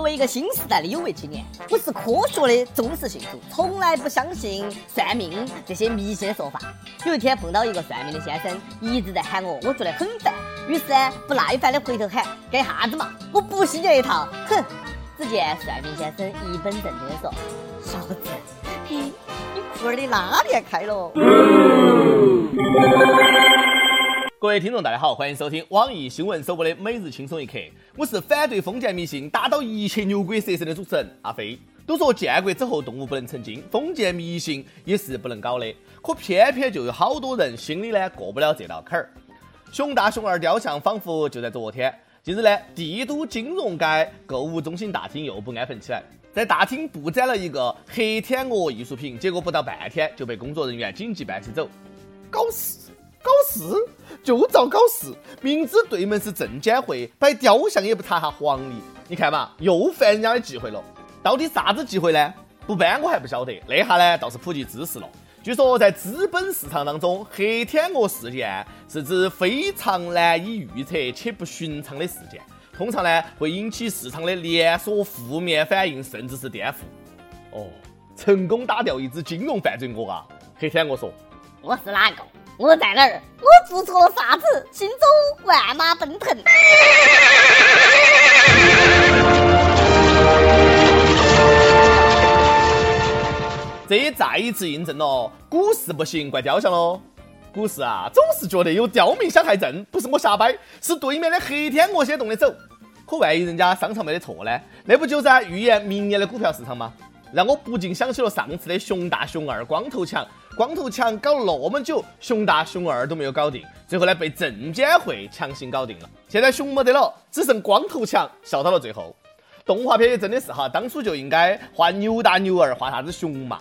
作为一个新时代的有为青年，我是科学的忠实信徒，从来不相信算命这些迷信的说法。有一天碰到一个算命的先生，一直在喊我，我觉得很烦，于是不耐烦的回头喊：“干啥子嘛？我不信这一套！”哼！只见算命先生一本正经的说：“小子，你你裤儿的拉链开了。”各位听众，大家好，欢迎收听网易新闻首播的每日轻松一刻。我是反对封建迷信、打倒一切牛鬼蛇神的主持人阿飞。都说建国之后动物不能成精，封建迷信也是不能搞的。可偏偏就有好多人心里呢过不了这道坎儿。熊大熊二雕像仿佛就在昨天。近日呢，帝都金融街购物中心大厅又不安分起来，在大厅布展了一个黑天鹅艺术品，结果不到半天就被工作人员紧急搬起走，搞事！是就遭搞事，明知对门是证监会，摆雕像也不查下黄历。你看嘛，又犯人家的忌讳了。到底啥子忌讳呢？不搬我还不晓得，那下呢倒是普及知识了。据说在资本市场当中，黑天鹅事件是指非常难以预测且不寻常的事件，通常呢会引起市场的连锁负面反应，甚至是颠覆。哦，成功打掉一只金融犯罪鹅啊！黑天鹅说：“我是哪个？”我在哪儿？我做错了啥子？心中万马奔腾。这也再一次印证了股市不行，怪雕像喽。股市啊，总是觉得有刁民想害朕，不是我瞎掰，是对面的黑天鹅先动的手。可万一人家商场没得错呢？那不就在预言明年的股票市场吗？让我不禁想起了上次的熊大熊二光头强。光头强搞了那么久，熊大熊二都没有搞定，最后呢被证监会强行搞定了。现在熊没得了，只剩光头强笑到了最后。动画片也真的是哈，当初就应该画牛大牛二，画啥子熊嘛。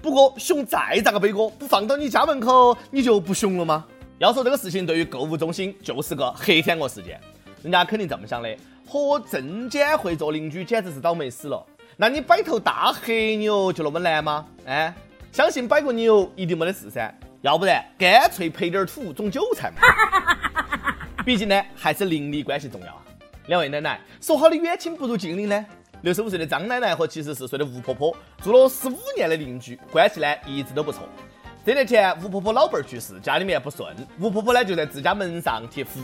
不过熊再咋个背锅，不放到你家门口，你就不熊了吗？要说这个事情对于购物中心就是个黑天鹅事件，人家肯定这么想的，和证监会做邻居简直是倒霉死了。那你摆头大黑牛就那么难吗？哎？相信摆个牛一定没得事噻，要不然干脆赔点土种韭菜嘛。毕竟呢，还是邻里关系重要啊。两位奶奶，说好的远亲不如近邻呢？六十五岁的张奶奶和七十四岁的吴婆婆做了十五年的邻居，关系呢一直都不错。这年前，吴婆婆老伴儿去世，家里面不顺，吴婆婆呢就在自家门上贴符。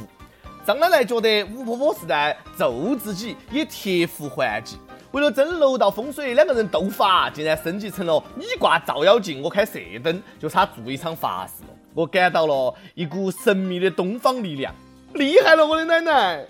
张奶奶觉得吴婆婆是在咒自己，也贴符还击。为了争楼道风水，两个人斗法，竟然升级成了你挂照妖镜，我开射灯，就差做一场法事了。我感到了一股神秘的东方力量，厉害了，我的奶奶！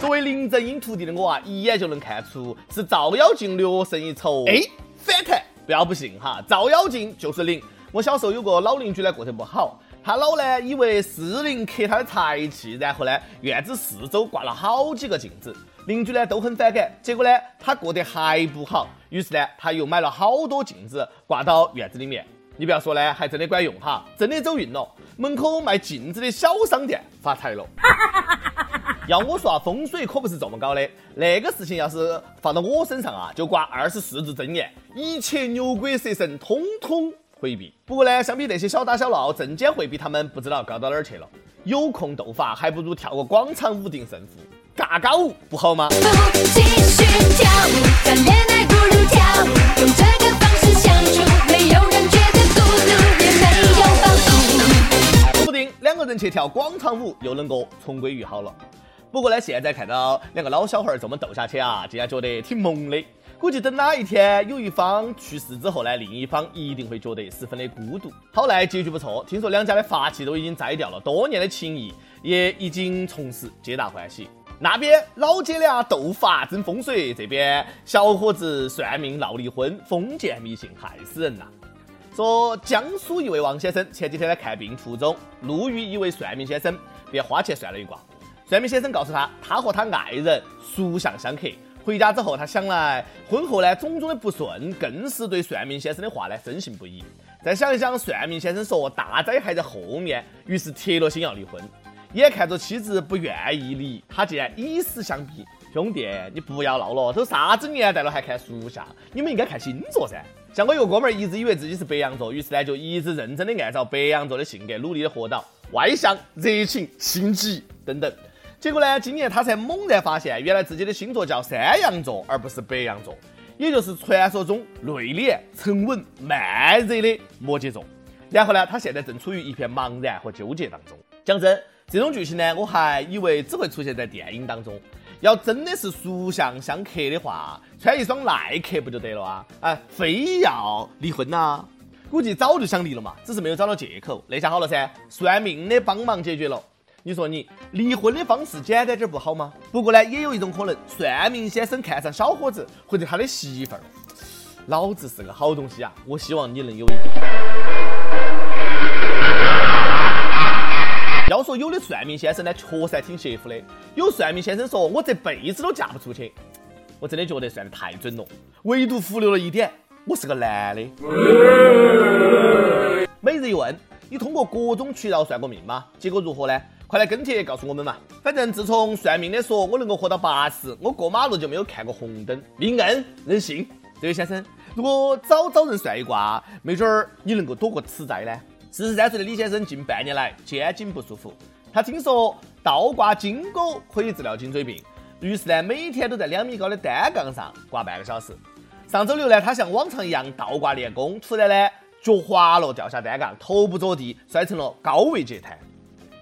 作为林正英徒弟的我啊，一眼就能看出是照妖镜略胜一筹。哎，反弹！不要不信哈，照妖镜就是灵。我小时候有个老邻居呢，过得不好。他老呢以为是灵克他的财气，然后呢院子四周挂了好几个镜子，邻居呢都很反感。结果呢他过得还不好，于是呢他又买了好多镜子挂到院子里面。你不要说呢，还真的管用哈，真的走运了。门口卖镜子的小商店发财了。要我说啊，风水可不是这么搞的。那个事情要是放到我身上啊，就挂二十四字真言：一切牛鬼蛇神，通通。回避。不过呢，相比那些小打小闹，证监会比他们不知道高到哪儿去了。有空斗法，还不如跳个广场舞定胜负。嘎嘎舞不好吗？说不定两个人去跳广场舞，又能够重归于好了。不过呢，现在看到两个老小孩这么斗下去啊，竟然觉得挺萌的。估计等哪一天有一方去世之后呢，另一方一定会觉得十分的孤独。好赖结局不错，听说两家的法器都已经摘掉了，多年的情谊也已经从此皆大欢喜。那边老姐俩斗法争风水，这边小伙子算命闹离婚，封建迷信害死人呐！说江苏一位王先生前几天来看病途中，路遇一位算命先生，便花钱算了一卦。算命先生告诉他，他和他爱人属相相克。回家之后，他想来婚后呢，种种的不顺，更是对算命先生的话呢深信不疑。再想一想，算命先生说大灾还在后面，于是铁了心要离婚。眼看着妻子不愿意离，他竟然以死相逼，兄弟，你不要闹了，都啥子年代了还看属相？你们应该看星座噻。像我一个哥们儿，一直以为自己是白羊座，于是呢就一直认真的按照白羊座的性格努力的活到外向、热情、心急等等。结果呢，今年他才猛然发现，原来自己的星座叫山羊座，而不是白羊座，也就是传说中内敛、沉稳、慢热的摩羯座。然后呢，他现在正处于一片茫然和纠结当中。讲真，这种剧情呢，我还以为只会出现在电影当中。要真的是属相相克的话，穿一双耐克不就得了啊？哎，非要离婚呐？估计早就想离了嘛，只是没有找到借口。那下好了噻，算命的帮忙解决了。你说你离婚的方式简单点不好吗？不过呢，也有一种可能，算命先生看上小伙子或者他的媳妇儿，老子是个好东西啊！我希望你能有一个。要说有的算命先生呢，确实还挺邪乎的。有算命先生说，我这辈子都嫁不出去，我真的觉得算得太准了。唯独忽略了一点，我是个男的。每日一问，你通过各种渠道算过命吗？结果如何呢？快来跟帖告诉我们嘛！反正自从算命的说我能够活到八十，我过马路就没有看过红灯。命硬任性，这位先生，如果早找人算一卦，没准儿你能够躲过此灾呢。四十三岁的李先生近半年来肩颈不舒服，他听说倒挂金钩可以治疗颈椎病，于是呢每天都在两米高的单杠上挂半个小时。上周六呢，他像往常一样倒挂练功，突然呢脚滑了，掉下单杠，头部着地，摔成了高位截瘫。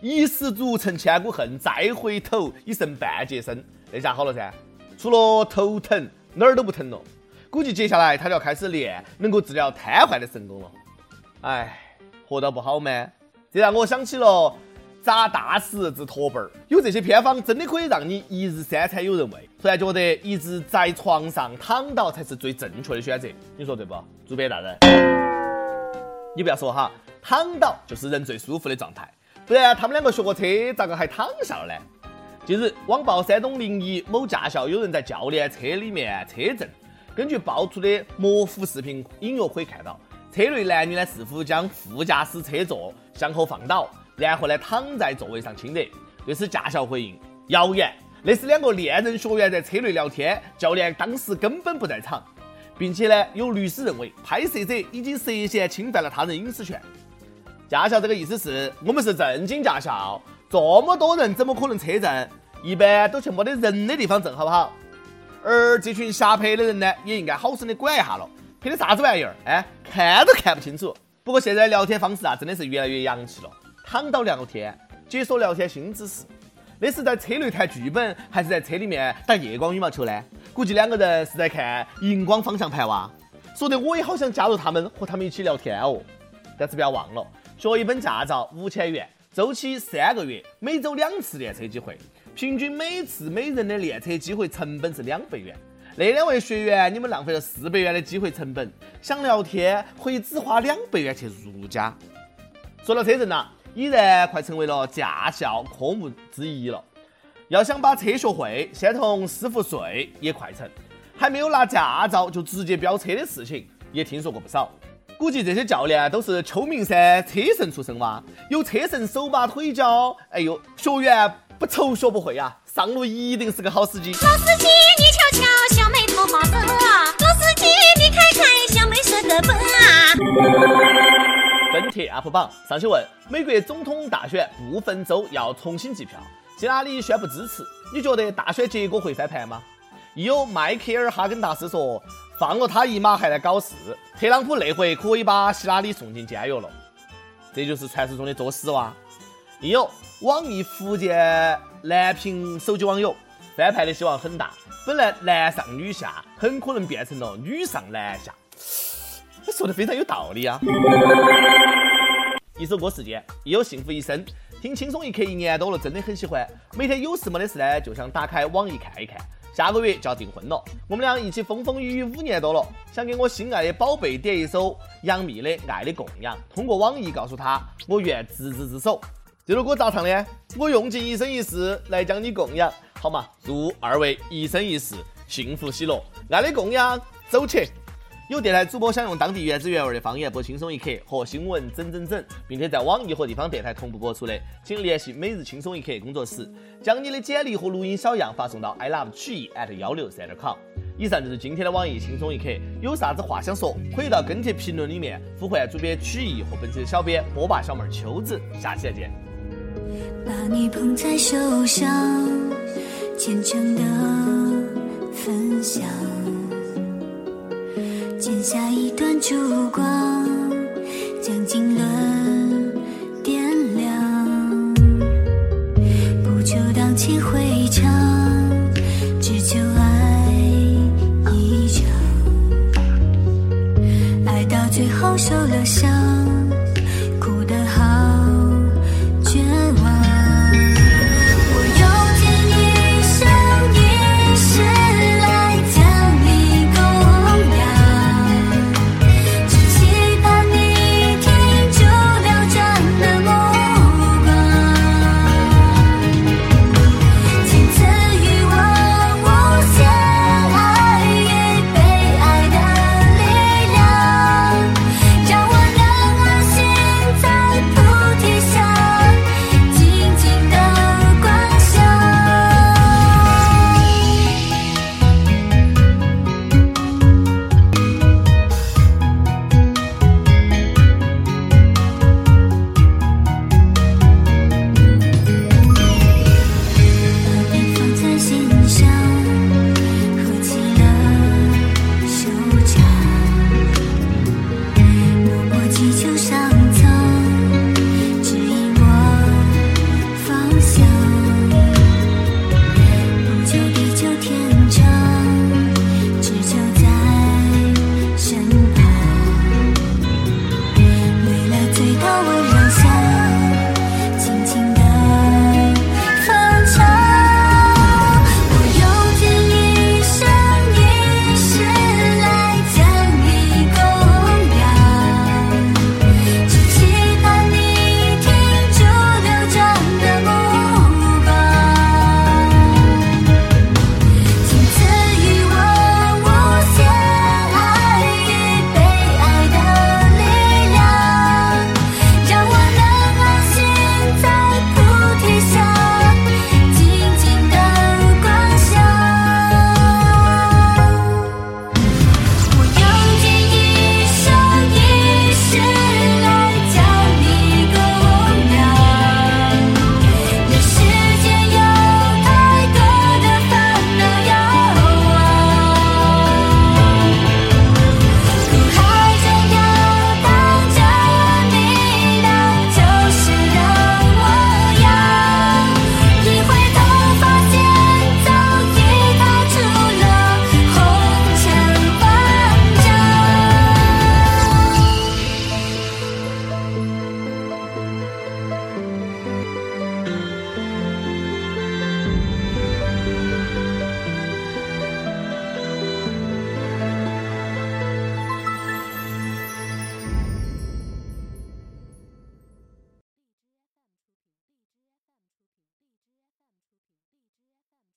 一失足成千古恨，再回头已剩半截身。那下好了噻，除了头疼哪儿都不疼了。估计接下来他就要开始练能够治疗瘫痪的神功了。哎。活到不好吗？这让我想起了砸大石治驼背儿，有这些偏方真的可以让你一日三餐有人喂。突然觉得一直在床上躺倒才是最正确的选择，你说对不？主编大人，你不要说哈，躺倒就是人最舒服的状态，不然他们两个学过车咋个还躺下了呢？近日，网曝山东临沂某驾校有人在教练车里面车震，根据爆出的模糊视频隐约可以看到。车内男女呢似乎将副驾驶车座向后放倒，然后呢躺在座位上亲热。对此驾校回应：谣言，那是两个恋人学员在车内聊天，教练当时根本不在场，并且呢有律师认为拍摄者已经涉嫌侵犯了他人隐私权。驾校这个意思是我们是正经驾校，这么多人怎么可能车震？一般都去没得人的地方震，好不好？而这群瞎拍的人呢，也应该好生的管一下了。拍的啥子玩意儿？哎，看都看不清楚。不过现在聊天方式啊，真的是越来越洋气了。躺倒聊天，解锁聊天新姿势。那是在车内谈剧本，还是在车里面打夜光羽毛球呢？估计两个人是在看荧光方向盘哇。说的我也好想加入他们，和他们一起聊天哦。但是不要忘了，学一本驾照五千元，周期三个月，每周两次练车机会，平均每次每人的练车机会成本是两百元。那两位学员，你们浪费了四百元的机会成本，想聊天可以只花两百元去入家。说到车震呐，已然快成为了驾校科目之一了。要想把车学会，先同师傅睡也快成。还没有拿驾照就直接飙车的事情，也听说过不少。估计这些教练都是秋名山车神出身哇，有车神手把腿脚，哎呦，学员不愁学不会啊，上路一定是个好司机。老司机，你瞧瞧。桃花粉啊，老司机，你看看小美色的本啊。跟帖 UP 榜上去问：美国总统大选部分州要重新计票，希拉里宣布支持，你觉得大选结果会翻盘吗？亦有迈克尔哈根达斯说：放了他一马还来搞事，特朗普那回可以把希拉里送进监狱了。这就是传说中的作死哇！亦有网易福建南平手机网友翻盘的希望很大。本来男上女下，很可能变成了女上男下。说的非常有道理啊！一首歌时间，亦有幸福一生，听轻松一刻一年多了，真的很喜欢。每天有事没得事呢，就想打开网易看一看。下个月就要订婚了，我们俩一起风风雨雨五年多了，想给我心爱的宝贝点一首杨幂的《爱的供养》，通过网易告诉他，我愿执子之手。这首歌咋唱的？我用尽一生一世来将你供养。好嘛，祝二位一生一世幸福喜乐，爱的供养，走起！有电台主播想用当地原汁原味的方言播《轻松一刻》和新闻整整整，并且在网易和地方电台同步播出的，请联系每日轻松一刻工作室，将你的简历和录音小样发送到 i love 曲艺 at 幺六三点 com。以上就是今天的网易轻松一刻，有啥子话想说，可以到跟帖评论里面呼唤主编曲艺和本期的小编波霸小妹秋子，下期再见。把你捧在手上，虔诚的分享，剪下一段烛光，将经纶点亮，不求荡气回肠，只求爱一场，爱到最后受了伤。